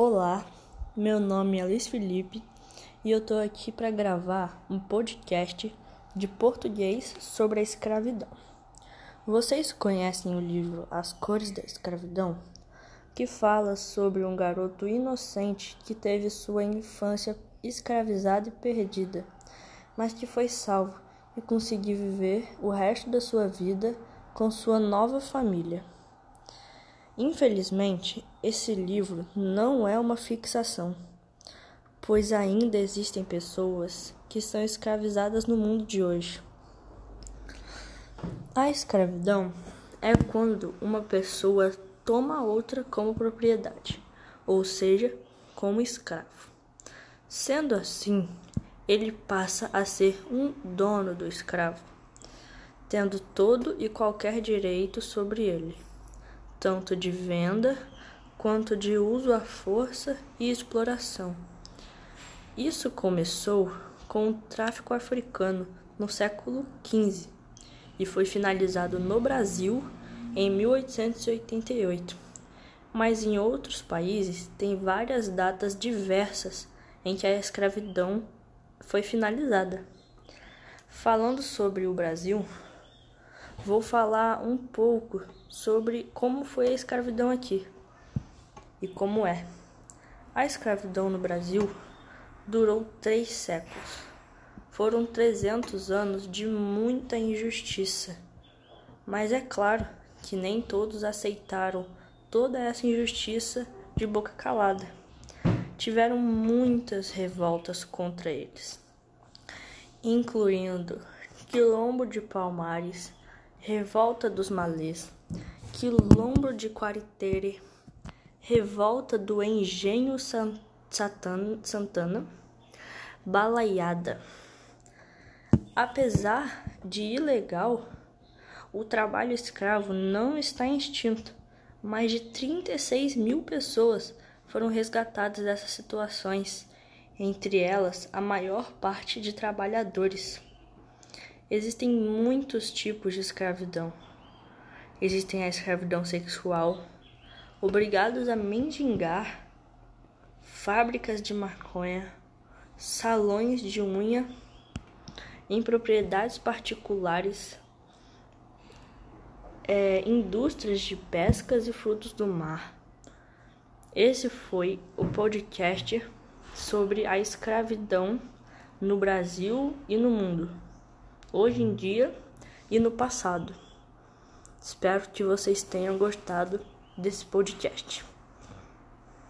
Olá, meu nome é Luiz Felipe e eu tô aqui para gravar um podcast de português sobre a escravidão. Vocês conhecem o livro As Cores da Escravidão, que fala sobre um garoto inocente que teve sua infância escravizada e perdida, mas que foi salvo e conseguiu viver o resto da sua vida com sua nova família. Infelizmente, esse livro não é uma fixação, pois ainda existem pessoas que são escravizadas no mundo de hoje. A escravidão é quando uma pessoa toma outra como propriedade, ou seja, como escravo. Sendo assim, ele passa a ser um dono do escravo, tendo todo e qualquer direito sobre ele tanto de venda quanto de uso à força e exploração. Isso começou com o tráfico africano no século XV e foi finalizado no Brasil em 1888. Mas em outros países tem várias datas diversas em que a escravidão foi finalizada. Falando sobre o Brasil, vou falar um pouco sobre como foi a escravidão aqui e como é. A escravidão no Brasil durou três séculos. Foram 300 anos de muita injustiça. Mas é claro que nem todos aceitaram toda essa injustiça de boca calada. Tiveram muitas revoltas contra eles, incluindo Quilombo de Palmares, Revolta dos Malês, Quilombo de Quaritere, Revolta do Engenho Santana, Balaiada. Apesar de ilegal, o trabalho escravo não está extinto. Mais de 36 mil pessoas foram resgatadas dessas situações, entre elas a maior parte de trabalhadores. Existem muitos tipos de escravidão. Existem a escravidão sexual, obrigados a mendigar, fábricas de maconha, salões de unha em propriedades particulares, é, indústrias de pescas e frutos do mar. Esse foi o podcast sobre a escravidão no Brasil e no mundo hoje em dia e no passado. Espero que vocês tenham gostado desse podcast.